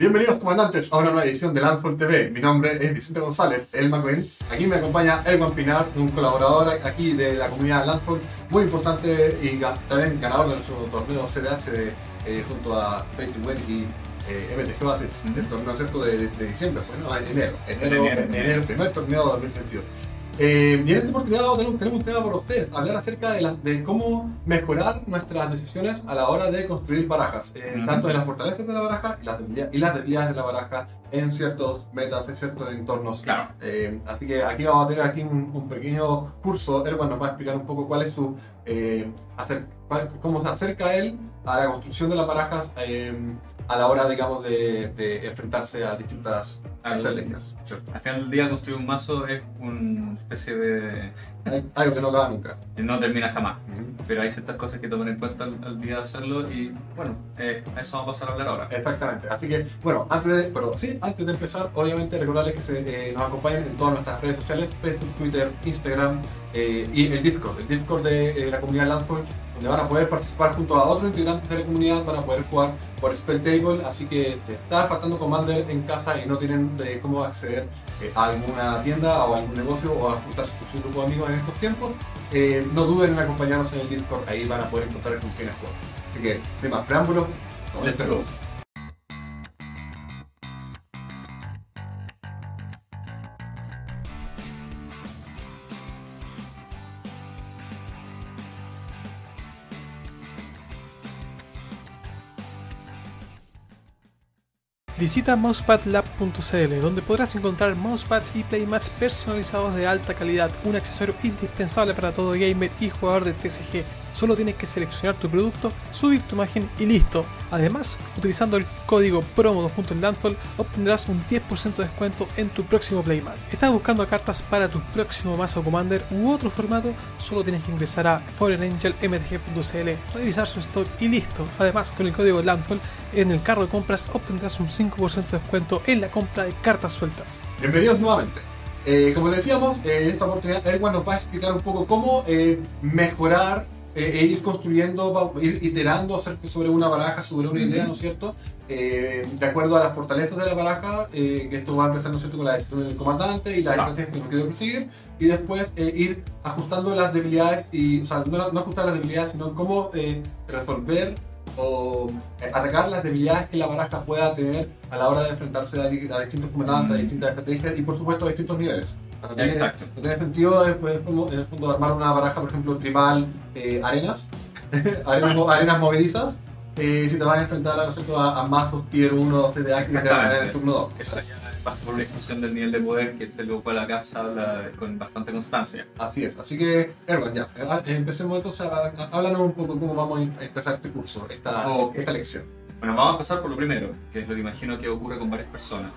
Bienvenidos comandantes a una nueva edición de Landfall TV. Mi nombre es Vicente González, el McQueen. Aquí me acompaña Elman Pinar, un colaborador aquí de la comunidad Landfall, muy importante y también ganador de nuestro torneo CDH de, eh, junto a Pay to Win y eh, MTG Bases, el torneo ¿cierto? De, de, diciembre, ¿no? en enero, enero, enero, enero, primer torneo de 2022. Eh, y en esta oportunidad tenemos, tenemos, un tema para ustedes, hablar acerca de, la, de, cómo mejorar nuestras decisiones a la hora de construir barajas, eh, uh -huh. tanto de las fortalezas de la baraja y las, debilidades, y las debilidades de la baraja en ciertos metas, en ciertos entornos. Claro. Eh, así que aquí vamos a tener aquí un, un, pequeño curso, Erwan nos va a explicar un poco cuál es su, eh, hacer, cuál, cómo se acerca él a la construcción de las barajas eh, a la hora, digamos, de, de enfrentarse a distintas al, estrategias. Al final del día construir un mazo es una especie de... Algo que no acaba nunca. No termina jamás. Uh -huh. Pero hay ciertas cosas que tomar en cuenta al, al día de hacerlo y bueno, eh, a eso vamos a pasar a hablar ahora. Exactamente. Así que, bueno, antes de, pero sí, antes de empezar, obviamente recordarles que se, eh, nos acompañen en todas nuestras redes sociales, Facebook, Twitter, Instagram eh, y el Discord. El Discord de la comunidad Landfall donde van a poder participar junto a otros integrantes de la comunidad, van a poder jugar por Spelltable, así que si está faltando Commander en casa y no tienen de cómo acceder eh, a alguna tienda o a algún negocio o a juntarse con su grupo de amigos en estos tiempos, eh, no duden en acompañarnos en el Discord, ahí van a poder encontrar con quiénes jugar. Así que, sin más preámbulos, comencemos. Visita mousepadlab.cl donde podrás encontrar mousepads y playmats personalizados de alta calidad, un accesorio indispensable para todo gamer y jugador de TCG. Solo tienes que seleccionar tu producto, subir tu imagen y listo. Además, utilizando el código promo2.landfall obtendrás un 10% de descuento en tu próximo playmat. ¿Estás buscando cartas para tu próximo mazo Commander u otro formato? Solo tienes que ingresar a foreignangelmtg.cl, revisar su stock y listo. Además, con el código landfall en el carro de compras obtendrás un 5% de descuento en la compra de cartas sueltas. Bienvenidos nuevamente. Eh, como decíamos, eh, en esta oportunidad Erwan nos va a explicar un poco cómo eh, mejorar e ir construyendo, ir iterando sobre una baraja, sobre una idea, ¿no es cierto? Eh, de acuerdo a las fortalezas de la baraja, eh, que esto va a empezar, ¿no es cierto?, con la decisión del comandante y las Ah. estrategias que uno quiere perseguir, y después eh, ir ajustando las debilidades, y, o sea, no, no ajustar las debilidades, sino cómo eh, resolver o eh, atacar las debilidades que la baraja pueda tener a la hora de enfrentarse a, a distintos comandantes, a Mm. distintas estrategias y, por supuesto, a distintos niveles. No tiene, Exacto. no tiene sentido después, en el fondo armar una baraja, por ejemplo, tribal eh, arenas, arenas, arenas movedizas, eh, si te vas a enfrentar a, a, a mazos tier 1 CDA que te van en el turno 2. Eso ya pasa por una discusión del nivel de poder que este lo cual acá se habla con bastante constancia. Así es, así que, Erwan, ya, eh, empecemos entonces, a, a- háblanos un poco cómo vamos a empezar este curso, esta, Ok. esta lección. Bueno, vamos a empezar por lo primero, que es lo que imagino que ocurre con varias personas.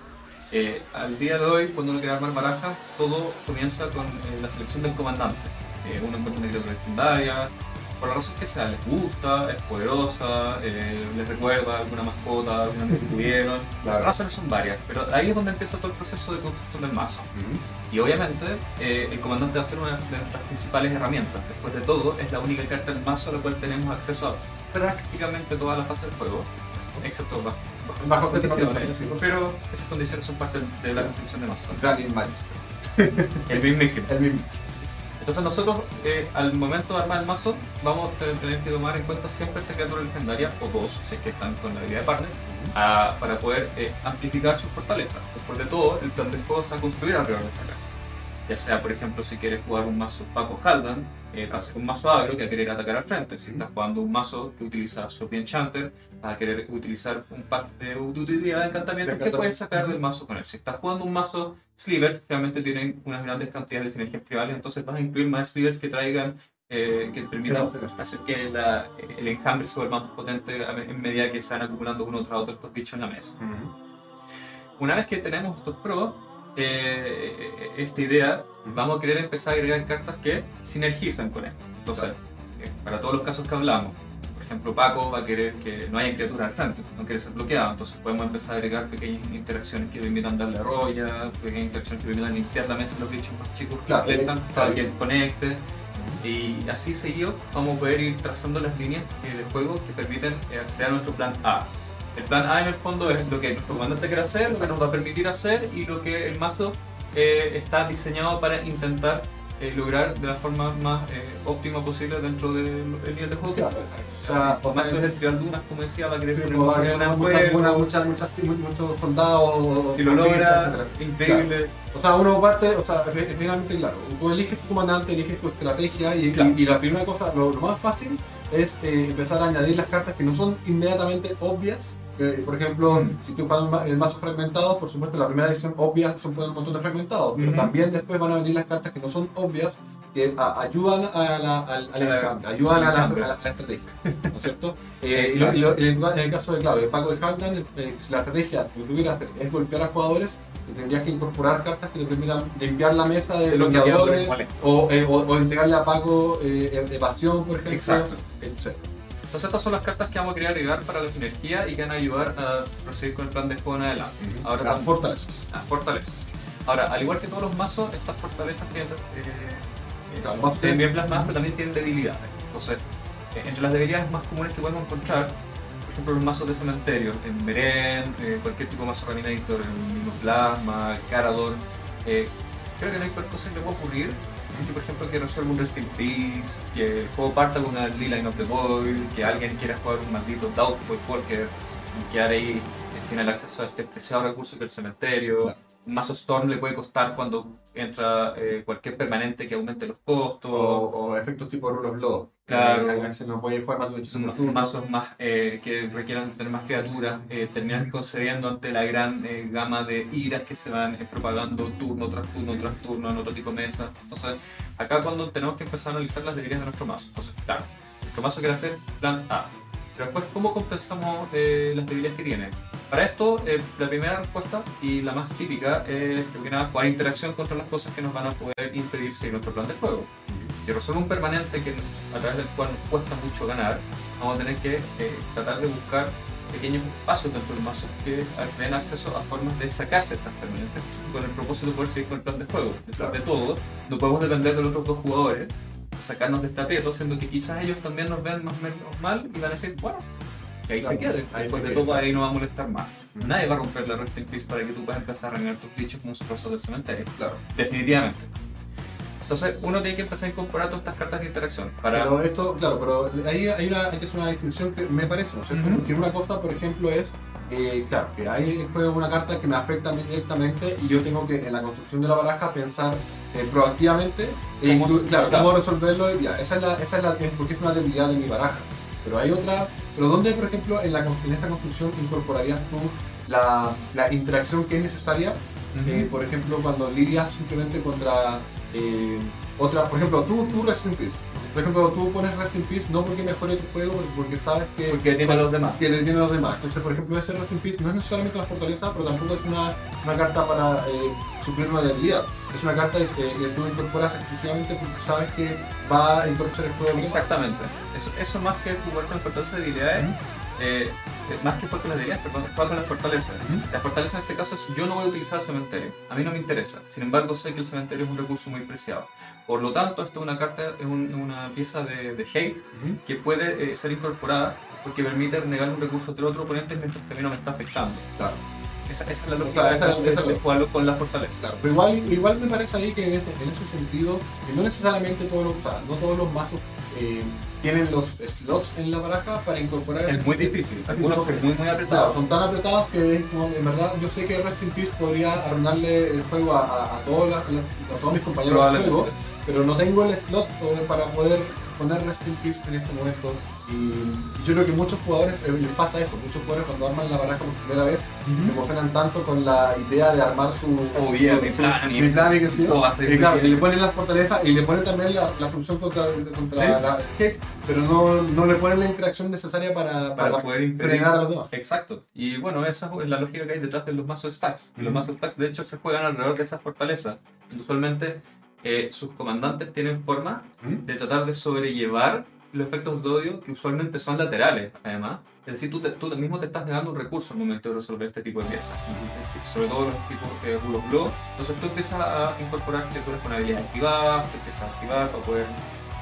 Eh, al día de hoy, cuando uno quiere armar barajas, todo comienza con eh, la selección del comandante. Eh, uno encuentra una criatura legendaria, por la razón que sea, les gusta, es poderosa, eh, les recuerda alguna mascota, alguna que tuvieron. Las razones son varias, pero ahí es donde empieza todo el proceso de construcción del mazo. Y obviamente el comandante va a ser una de nuestras principales herramientas. Después de todo, es la única carta del mazo a la cual tenemos acceso a prácticamente toda la fase del juego, excepto bajo, bajo condiciones. Pero esas condiciones son parte de la construcción de mazo. Grand Magic. El mismísimo. El mismo. Entonces nosotros, eh, al momento de armar el mazo, vamos a tener- que tomar en cuenta siempre esta criatura legendaria, o dos, si es que están con la habilidad de partner, a- para poder eh, amplificar sus fortalezas. Después de todo, el plan del juego se va a construir alrededor de esta. Ya sea, por ejemplo, si quieres jugar un mazo Paco Haldan, eh, vas a ser un mazo agro que va a querer atacar al frente. Si estás jugando un mazo que utiliza Sophie Enchanter, vas a querer utilizar un pack de, utilidad de encantamientos que puedes sacar del mazo con él. Si estás jugando un mazo Slivers, realmente tienen unas grandes cantidades de sinergias tribales, entonces vas a incluir más Slivers que traigan, eh, que permitan hacer que la- el enjambre se vuelva más potente en medida que se van acumulando uno tras otro estos bichos en la mesa. Una vez que tenemos estos pros, eh, esta idea, vamos a querer empezar a agregar cartas que sinergizan con esto. Entonces, eh, para todos los casos que hablamos, por ejemplo, Paco va a querer que no haya criatura al frente, no quiere ser bloqueado, entonces podemos empezar a agregar pequeñas interacciones que permitan darle roya, pequeñas interacciones que permitan limpiar la mesa de los bichos más chicos que Claro, claro. para que él conecte. Y así seguido vamos a poder ir trazando las líneas eh, de juego que permiten eh, acceder a nuestro plan A. El plan A en el fondo es lo que nuestro comandante quiere hacer, lo que nos va a permitir hacer y lo que el mazo eh, está diseñado para intentar eh, lograr de la forma más eh, óptima posible dentro del nivel de juego. Claro, o sea, O más es el tirar dunas, como decía, va a querer poner muchas en muchas- muchas- muchos soldados. Si lo logra, increíble. O sea, uno parte, o sea, es finalmente claro, tú eliges tu comandante, eliges tu estrategia y, Claro. y- y la primera cosa, lo, lo más fácil es eh, empezar a añadir las cartas que no son inmediatamente obvias. Eh, por ejemplo, Mm. si un ma- el mazo fragmentado, por supuesto, la primera edición obvia son poner un montón de fragmentados, pero también después van a venir las cartas que no son obvias que a- ayudan a la, ayudan a la, a la- a la estrategia, ¿no es cierto? Eh, y lo- y lo- en, el, caso de, claro, de Paco de Haldan, eh, si la estrategia que tú quieras hacer es golpear a jugadores, te tendrías que incorporar cartas que te permitan limpiar la mesa de bloqueadores o, eh, o, o entregarle a Paco eh, evasión, por ejemplo. Exacto. etc. Entonces estas son las cartas que vamos a querer agregar para la sinergia y que van a ayudar a proseguir con el plan de juego en adelante. Ahora Las fortalezas. las fortalezas. Ahora, al igual que todos los mazos, estas fortalezas tienen, eh, tienen bien plasmadas, pero también tienen debilidades. Entonces, eh, entre las debilidades más comunes que podemos encontrar, por ejemplo, los mazos de cementerio, en Meren, eh, cualquier tipo de mazo Reanimator, el mismo Plasma, Carador, eh, creo que no hay cualquier cosa que le pueda ocurrir. Que, por ejemplo, que resuelva un Rest in Peace, que el juego parta con una Line of the Void, que alguien quiera jugar un maldito Doubtful Walker y quedar ahí sin el acceso a este preciado recurso que es el cementerio. Mazo Storm le puede costar cuando entra eh, cualquier permanente que aumente los costos. O, o efectos tipo of Law. Claro. Eh, no puede jugar más de turno. mazos más eh, que requieran tener más criaturas, eh, terminan concediendo ante la gran eh, gama de iras que se van propagando turno tras turno tras turno en otro tipo de mesa. Entonces, acá cuando tenemos que empezar a analizar las debilidades de nuestro mazo. Entonces, claro, nuestro mazo quiere hacer plan A. Pero después, ¿cómo compensamos las debilidades que tiene? Para esto, eh, la primera respuesta y la más típica es que nada, jugar interacción contra las cosas que nos van a poder impedir seguir nuestro plan de juego. Si resuelve un permanente que, a través del cual nos cuesta mucho ganar, vamos a tener que eh, tratar de buscar pequeños espacios dentro del mazo que den acceso a formas de sacarse estas permanentes con el propósito de poder seguir con el plan de juego. Detrás de todo, no podemos depender de los otros dos jugadores, sacarnos de este aprieto, siendo que quizás ellos también nos vean más o menos mal y van a decir, bueno, que ahí Claro, se quede, ahí después se de quede, todo claro. ahí no va a molestar más. Nadie va a romper la Rest in Peace para que tú puedas empezar a reunir tus bichos monstruosos del cementerio. Claro. Definitivamente. Entonces uno tiene que empezar a incorporar todas estas cartas de interacción para... Pero esto, claro, pero ahí hay, una, hay que hacer una distinción que me parece, ¿no es cierto? Porque una cosa, por ejemplo, es, eh, claro, que hay en juego una carta que me afecta a mí directamente y yo tengo que en la construcción de la baraja pensar eh, proactivamente, e ¿Cómo- claro, claro. cómo resolverlo, y ya, esa es la, esa es la, porque es una debilidad de mi baraja. Pero hay otra, pero ¿dónde, por ejemplo, en, la, en esa construcción incorporarías tú la, la interacción que es necesaria eh, por ejemplo, cuando lidias simplemente contra eh, otra, por ejemplo, tú, tú. Por ejemplo, tú pones Rest in Peace no porque mejore tu juego, porque- sabes que, Porque tiene a los demás. que le tiene a los demás. Entonces, por ejemplo, ese Rest in Peace no es necesariamente una fortaleza, pero tampoco es una, una carta para eh, suplir una debilidad. Es una carta eh, que tú incorporas exclusivamente porque sabes que va a entorpecer el juego. de. Exactamente. Eso, eso más que jugar con las fortalezas y debilidades, eh, más que jugar con las debilidades, es jugar con las fortalezas. La fortaleza en este caso es yo no voy a utilizar el cementerio. A mí no me interesa. Sin embargo, sé que el cementerio es un recurso muy preciado. Por lo tanto, esto es una carta, es un- una pieza de, de hate Ujú. que puede eh, ser incorporada porque permite negar un recurso de otro oponente mientras que a mí no me está afectando. Claro. Esa, esa es la lógica esa- de, de- esa de jugarlo con la fortaleza. Claro, pero igual, igual me parece ahí que en ese, en ese sentido, que no necesariamente todos los, o sea, no todos los mazos eh, tienen los slots en la baraja para incorporar. Es muy difícil. Algunos muy, muy Claro, apretados. son tan apretados que es como, en verdad yo sé que Rest in Peace podría arruinarle el juego a, a, a todos, las- a todos mis compañeros de juego, pero no tengo el slot eh, para poder poner Rest in Peace en este momento. Y, y yo creo que muchos jugadores eh, les pasa eso, muchos jugadores cuando arman la baraja por primera vez se emocionan tanto con la idea de armar su, Oh, yeah, su- mi plan, y- mi plan y claro, bien. y le ponen las fortalezas y le ponen también la, la función contra, contra Sí. la hate, pero no, no le ponen la interacción necesaria para, Para para, poder frenar a los demás. Exacto. Y bueno, esa es la lógica que hay detrás de los mazos stacks. Y los Ujú. mazos stacks, de hecho, se juegan alrededor de esas fortalezas. Usualmente, eh, sus comandantes tienen forma de tratar de sobrellevar los efectos de odio que usualmente son laterales, además. Es decir, tú, te- tú mismo te estás negando un recurso al momento de resolver este tipo de piezas. Sobre todo los tipos de of law. Entonces tú empiezas a incorporar criaturas con habilidades activadas, te empiezas a activar para poder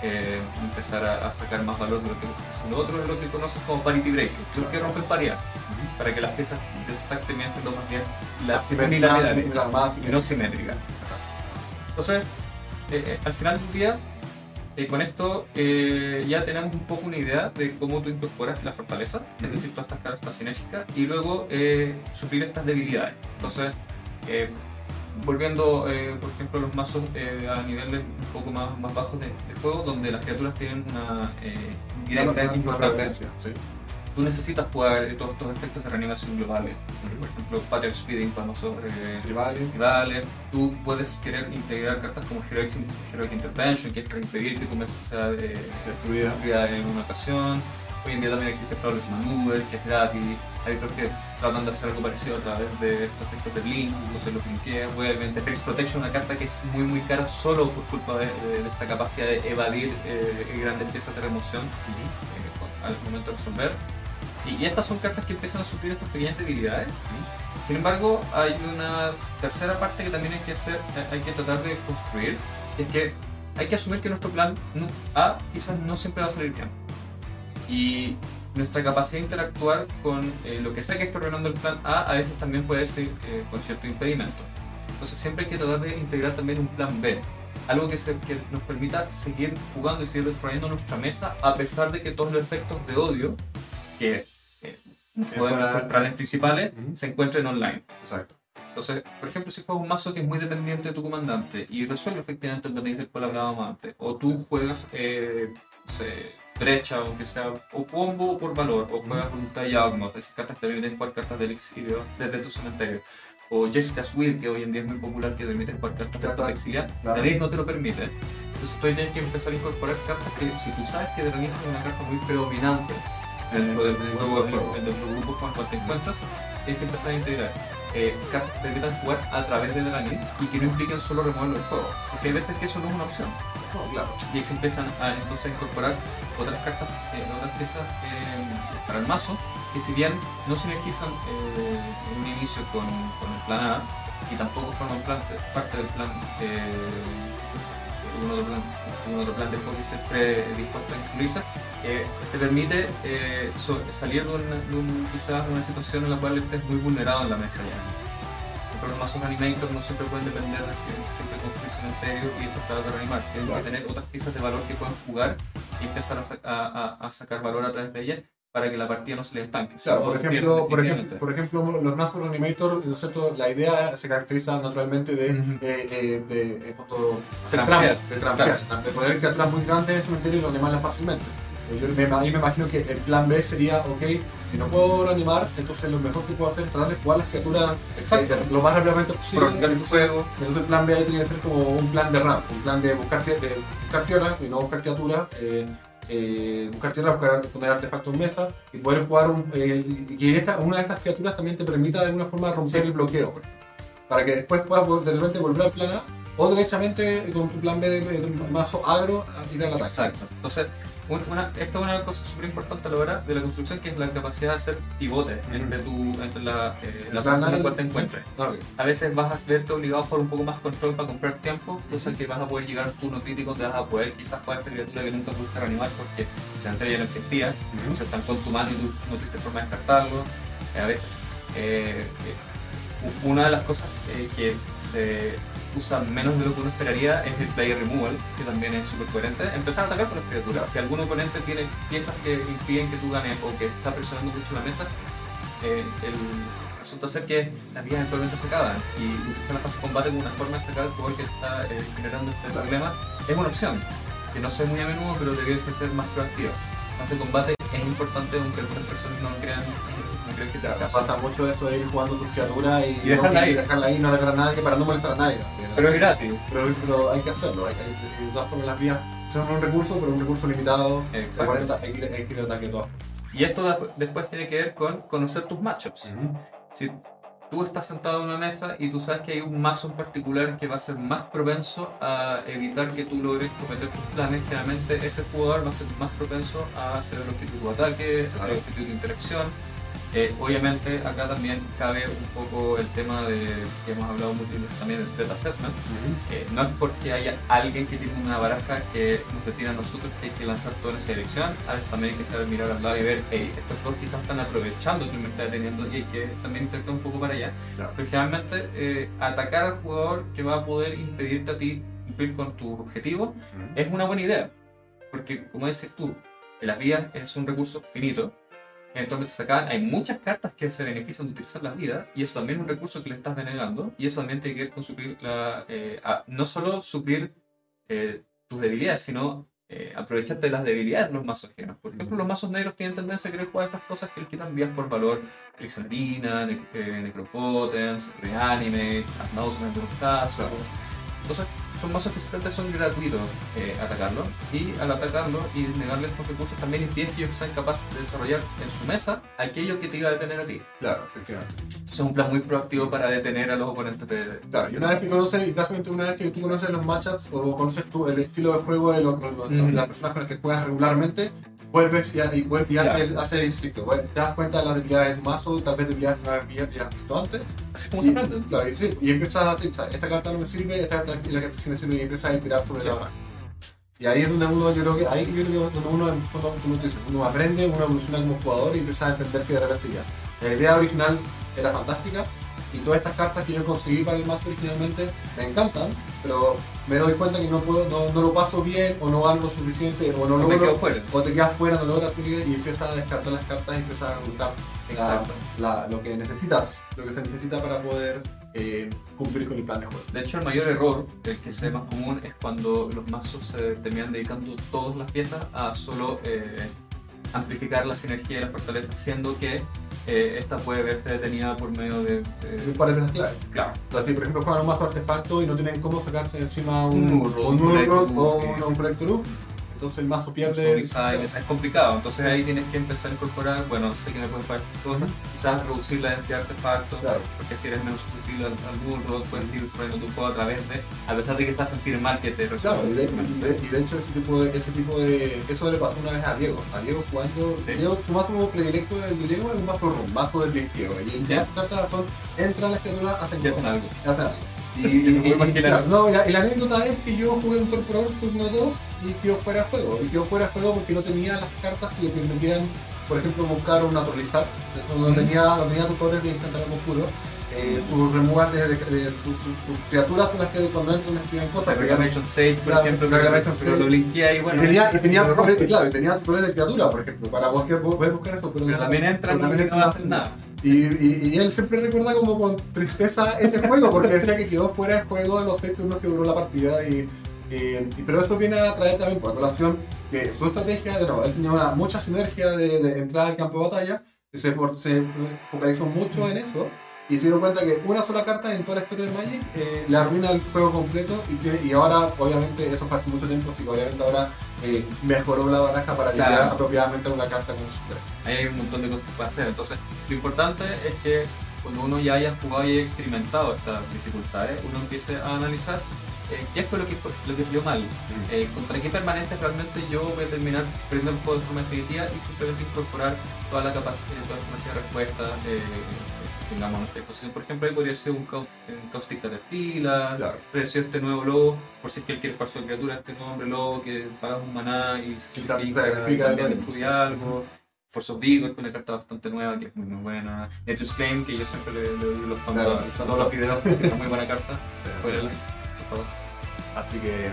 eh, empezar a, a sacar más valor de lo que está haciendo otro es lo que conoces como parity breaking, lo que rompen paridad, para que las piezas de stack terminen siendo más bien las unilaterales y no simétricas. Entonces, eh, eh, al final del día, eh, con esto eh, ya tenemos un poco una idea de cómo tú incorporas la fortaleza, es decir, todas estas cartas sinérgicas, y luego eh, suplir estas debilidades. Entonces, eh, volviendo, por ejemplo, a los mazos a niveles un poco más, más bajos de, de juego, donde las criaturas tienen una directa importancia. sí. Tú necesitas jugar eh, todos estos efectos de reanimación globales. Por ejemplo, Patriot Speeding para mazos eh, rivales. Tú puedes querer integrar cartas como Heroic, Heroic Intervention, que es para impedir que tu mesa sea de, Destruida. en una ocasión. Hoy en día también existe Flawless Maneuver, que es gratis. Hay otros que tratan de hacer algo parecido a través de estos efectos de Blink, entonces los linkeas. Vuelven. Defense Protection, una carta que es muy muy cara solo por culpa de, de- de esta capacidad de evadir eh, grandes piezas de remoción eh, con- al momento de resolver. Y, y estas son cartas que empiezan a suplir estas pequeñas debilidades. Sin embargo, hay una tercera parte que también hay que hacer, eh, hay que tratar de construir, es que hay que asumir que nuestro plan A quizás no siempre va a salir bien. Y nuestra capacidad de interactuar con eh, lo que sea que esté ordenando el plan A a veces también puede ser eh, con cierto impedimento. Entonces siempre hay que tratar de integrar también un plan B. Algo que, se- que nos permita seguir jugando y seguir desarrollando nuestra mesa a pesar de que todos los efectos de odio que juegan para- planes principales Ujú. se encuentren online. Exacto. Entonces, por ejemplo, si juegas un mazo que es muy dependiente de tu comandante y resuelve efectivamente el donate del cual hablábamos antes, o tú juegas, eh, no sé, brecha, aunque sea o combo o por valor, o juegas voluntad y Yawgmoth, esas cartas que te permiten jugar cartas del exilio desde tu cementerio, o Jessica's Will, que hoy en día es muy popular, que te permite jugar cartas Claro, de tu exilio, claro. la ley no te lo permite. Entonces tú tienes que empezar a incorporar cartas que, si tú sabes que de es una carta muy predominante dentro del En grupo juego. dentro del grupo con el cual te encuentras, tienes que empezar a integrar eh, cartas que permitan jugar a través de Draenei y que no impliquen solo removerlo del juego. Porque hay veces que eso no es una opción. No, claro. Y ahí se empiezan a, entonces incorporar otras cartas, eh, otras piezas eh, para el mazo, que si bien no sinergizan eh, en un inicio con, con el plan A, y tampoco forman parte, parte del plan, un, otro plan otro plan de juego que predispuesto a incluirse, eh, te permite eh, so- salir de, una, de un- quizás de una situación en la cual estés muy vulnerado en la mesa ya. Los mazos animator no siempre pueden depender de sie- siempre construir cementerio y después tratar de reanimar. Tienen que tener otras piezas de valor que puedan jugar y empezar a- a- a sacar valor a través de ellas para que la partida no se les estanque. Claro, por ejemplo, por ejemplo, por ejemplo, los mazos Reanimator, ¿no cierto? la idea se caracteriza naturalmente de, eh, eh, de, Trampear. trampas, de trampear, de poner criaturas muy grandes en el cementerio y los demás fácilmente. Eh, Yo me, ahí me imagino que el plan B sería, ok, si no puedo reanimar, entonces lo mejor que puedo hacer es tratar de jugar las criaturas Exacto. eh, lo más rápidamente posible. Prolongar el Entonces, juego. entonces el plan B ahí tiene que ser como un plan de ramp, un plan de buscar, de buscar tierras y no buscar criaturas, eh, eh, buscar tierras, buscar poner artefactos en mesa y poder jugar un, eh, y que esta, una de estas criaturas también te permita de alguna forma romper Sí. el bloqueo, por ejemplo. para que después puedas de repente volver al plan A o derechamente con tu plan B de, de mazo agro ir al ataque. Exacto. Entonces, una, esto es una cosa súper importante a la hora de la construcción, que es la capacidad de hacer pivotes Ujú. entre, tu, entre la, eh, la posición en A la cual te encuentres. A veces vas a verte obligado a jugar un poco más control para comprar tiempo, cosa que vas a poder llegar a un turno crítico donde vas a poder quizás jugar esta criatura que nunca pudiste reanimar porque el cementerio ya no existía, entonces están con tu mano y tú no tuviste forma de descartarlo. Eh, a veces, eh, eh, una de las cosas eh, que se usa menos de lo que uno esperaría es el player removal, que también es súper coherente. Empezar a atacar con las criaturas. Si algún oponente tiene piezas que impiden que tú ganes o que está presionando mucho la mesa, eh, el, resulta ser que las vías eventualmente se acaban y utilizar la fase de combate como una forma de sacar al jugador que está eh, generando este problema es una opción, que no sé muy a menudo, pero debiese ser más proactiva. Fase de combate es importante, aunque algunas personas no crean, que sea el caso. Pasa mucho eso de ir jugando tus criaturas y, Y dejarla no, ahí. dejarla ahí, no atacar a nadie para no molestar a nadie. también. Pero es gratis. Pero, pero hay que hacerlo, hay que, de todas formas las vías son un recurso, pero un recurso limitado. Exacto. 40, hay que ir, hay que ir ataque de todas Y esto da- después tiene que ver con conocer tus matchups. formas. Si tú estás sentado en una mesa y tú sabes que hay un mazo en particular que va a ser más propenso a evitar que tú logres cometer tus planes, generalmente ese jugador va a ser más propenso a hacer el objetivo de ataque, Claro. el objetivo de interacción. Eh, obviamente acá también cabe un poco el tema de que hemos hablado muchas veces también del threat assessment. Eh, no es porque haya alguien que tiene una baraja que nos detiene a nosotros que hay que lanzar todo en esa dirección, a veces también hay que saber mirar al lado y ver, hey, estos dos quizás están aprovechando que me está deteniendo y hay que también intentar un poco para allá. Claro. Pero generalmente eh, atacar al jugador que va a poder impedirte a ti cumplir con tus objetivos es una buena idea. Porque, como dices tú, las vidas es un recurso finito. Eventualmente se acaban. Hay muchas cartas que se benefician de utilizar las vidas y eso también es un recurso que le estás denegando. Y eso también tiene que ver con suplir la, eh, a- no solo suplir eh, tus debilidades, sino eh, aprovecharte de las debilidades de los mazos ajenos. Por ejemplo, los mazos negros tienen tendencia a querer jugar estas cosas que les quitan vías por valor. Elixirina, ne eh, Necropotence, Reanimate, Adnaus en algunos casos. Entonces, son mazos que simplemente son gratuitos eh, atacarlo y al atacarlo y negarle estos recursos también impiden que ellos sean capaces de desarrollar en su mesa aquello que te iba a detener a ti. Claro, efectivamente. Entonces es un plan muy proactivo para detener a los oponentes de... Claro, y una vez que conoces, básicamente una vez que tú conoces los matchups o conoces tú el estilo de juego de, lo- con lo- Ujú. las personas con las que juegas regularmente, vuelves y, y, vuelves y Ya. haces, haces el ciclo. Te das cuenta de las debilidades de tu mazo, tal vez debilidades que no habías visto antes. Así como Y, claro, y, sí, y empiezas a decir, "Sabes, esta carta no me sirve, esta carta es la que sí me sirve, y empiezas a tirar sobre Sí. la. Y ahí es donde uno, yo creo que, ahí yo creo que donde uno, dices, uno aprende, uno evoluciona como jugador y empieza a entender que de repente ya. La idea original era fantástica y todas estas cartas que yo conseguí para el mazo originalmente me encantan, pero me doy cuenta que no puedo, no, no lo paso bien o no gano lo suficiente o no logro quedo fuera. o te quedas fuera, no logras seguir y empiezas a descartar las cartas y empiezas a la- Exacto. la- lo que necesitas, lo que se necesita para poder eh, cumplir con el plan de juego. De hecho, el mayor error, el que se ve más común, es cuando los mazos se terminan dedicando todas las piezas a solo eh, amplificar la sinergia y la fortaleza, siendo que eh, esta puede verse detenida por medio de... Un de- par de piezas clave. claro, Entonces, por ejemplo juegan un mazo artefacto y no tienen cómo sacarse encima un, Un un un un, un entonces el mazo pierde. design, es es complicado, entonces ahí tienes que empezar a incorporar, bueno, sé que me puedes pagar cosas, Ujú. quizás reducir la densidad de artefactos, Claro. porque si eres menos susceptible al, al Bullrod, puedes ir desarrollando tu juego a través de, a pesar de que estás sentir mal que te Claro, y de, y de- y de hecho ese tipo de, ese tipo de. Eso le pasó una vez a Diego. A Diego jugando. Sí. Diego, su mazo predilecto del Diego es un mazo ron, mazo del blinqueo. Y el Ya. cartas son, entran las criaturas, hacen algo. hacen algo. Y, y, y- no, la, la anécdota es que yo jugué un corporador turno 2 y quedó fuera de juego. Y quedó fuera de juego porque no tenía las cartas que le permitieran, por ejemplo, buscar un naturalizar. Entonces, no, Ujú. tenía, no tenía tutores de instantáneo puro. Eh, tus removal de, de, de tus, tus criaturas son las que cuando entran escriben cosas. no- Reclamation Sage, por Claro, ejemplo, Reclamation pero lo linké y bueno. y tenía, y tenía, rompe. claro, y tenía tutores de criatura, por ejemplo, para vos que buscar eso, pero, Pero también entran pero también y no entran hacen nada. Y, él siempre recuerda como con tristeza ese juego, porque decía que quedó fuera de juego de los seis turnos que duró la partida. Y, pero eso viene a traer también por colación que su estrategia, de nuevo, él tenía una, mucha sinergia de, entrar al campo de batalla, y se, focalizó mucho en eso. Y se dio cuenta que una sola carta en toda la historia del Magic eh, le arruina el juego completo y, tiene- y ahora, obviamente, eso hace mucho tiempo, así que obviamente ahora eh, mejoró la baraja para Claro. limpiar apropiadamente una carta con su Ahí hay un montón de cosas que puede hacer. Entonces, lo importante es que cuando uno ya haya jugado y haya experimentado estas dificultades, uno empiece a analizar eh, qué fue lo que, lo que salió mal, eh, contra qué permanentes realmente yo voy a terminar perdiendo el juego de forma definitiva y simplemente incorporar toda la capacidad, toda la capacidad de respuesta eh, tengamos a nuestra disposición. Por ejemplo, ahí podría ser un, Cau- un Caustic Caterpillar, Claro. apareció este nuevo lobo, por si es que él quiere jugar su criatura, este nuevo hombre lobo que paga un maná y se sacrifica, algo. destruye algo. Force of Vigor, que es una carta bastante nueva, que es muy, muy buena. Nature's Flame, que yo siempre le, le doy los fans Claro, a todos los videos, porque es una muy buena carta. Así que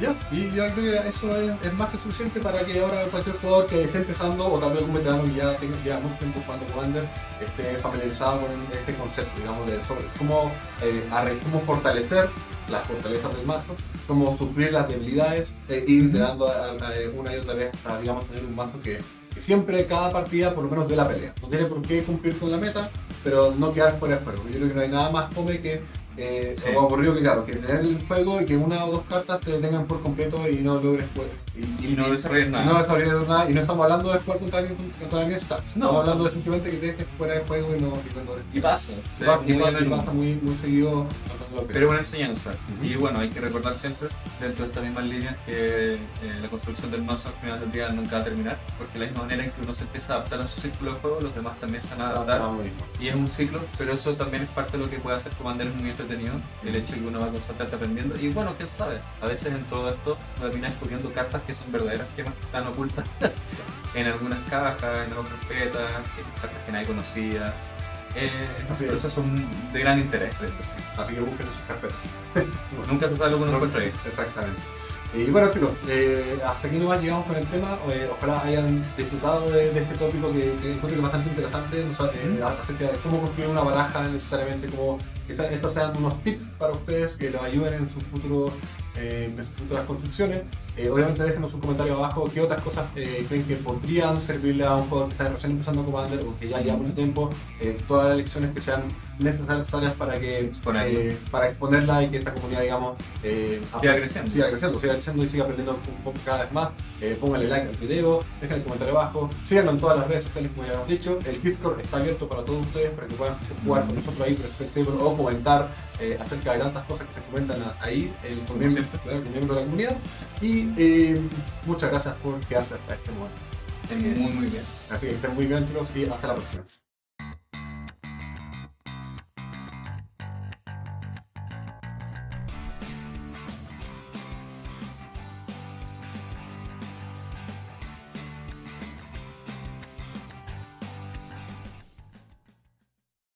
ya, y yo creo que eso es, es más que suficiente para que ahora cualquier jugador que esté empezando o vez algún veterano que ya tenga ya mucho tiempo jugando Commander esté familiarizado con este concepto, digamos, de sobre cómo, eh, cómo fortalecer las fortalezas del mazo, cómo suplir las debilidades e ir dando a- a- una y otra vez hasta, digamos, tener un mazo que, que siempre, cada partida, por lo menos de la pelea. No tiene por qué cumplir con la meta, pero no quedar fuera de juego. Yo creo que no hay nada más fome que eh, Sí. o aburrido que claro, que tener el juego y que una o dos cartas te detengan por completo y no logres jugar. Y, Y no desarrollar y nada. no desarrollar nada. Y no estamos hablando de jugar contra alguien, contra alguien stats. No. Estamos hablando de simplemente que te dejes fuera de juego y no, y no logres. Y pasa. Y ve y muy pasa- y pasa muy, muy seguido Pero es una enseñanza. Ujú. Y bueno, hay que recordar siempre, dentro de estas mismas líneas, que eh, la construcción del mazo al final del día nunca va a terminar, porque de la misma manera en que uno se empieza a adaptar a su círculo de juego, los demás también se van a adaptar. lo mismo. Y es un ciclo, pero eso también es parte de lo que puede hacer Commander es muy entretenido, el hecho de que uno va constantemente aprendiendo. Y bueno, quién sabe, a veces en todo esto uno termina descubriendo cartas que son verdaderas gemas que están ocultas en algunas cajas, en otras carpetas, cartas que nadie conocía. Eh, es un es. proceso de gran interés. Así que busquen en sus carpetas. Nunca se sabe lo que uno encuentra ahí. Exactamente. Y bueno chicos, eh, hasta aquí nomás llegamos con el tema. Eh, ojalá hayan disfrutado de, de este tópico que, que encuentro que es bastante interesante, no eh, acerca de cómo construir una baraja necesariamente, como quizás estos sean unos tips para ustedes que los ayuden en sus futuros eh, en sus futuras construcciones. Eh, obviamente déjenos un comentario abajo qué otras cosas eh, creen que podrían servirle a un jugador que está recién empezando Commander o que ya lleva mucho tiempo, eh, todas las lecciones que sean necesarias para que eh, para exponerla y que esta comunidad digamos Siga creciendo. siga creciendo, siga creciendo y siga aprendiendo un poco cada vez más. Póngale like al video, dejen el comentario abajo, síganos en todas las redes sociales como ya hemos dicho. El Discord está abierto para todos ustedes para que puedan jugar con nosotros ahí por espectáculo o comentar acerca de tantas cosas que se comentan ahí el, con, miembros, claro, de la comunidad. Y eh, muchas gracias por quedarse hasta este momento. Muy, muy bien. Así que estén muy bien chicos y hasta la próxima.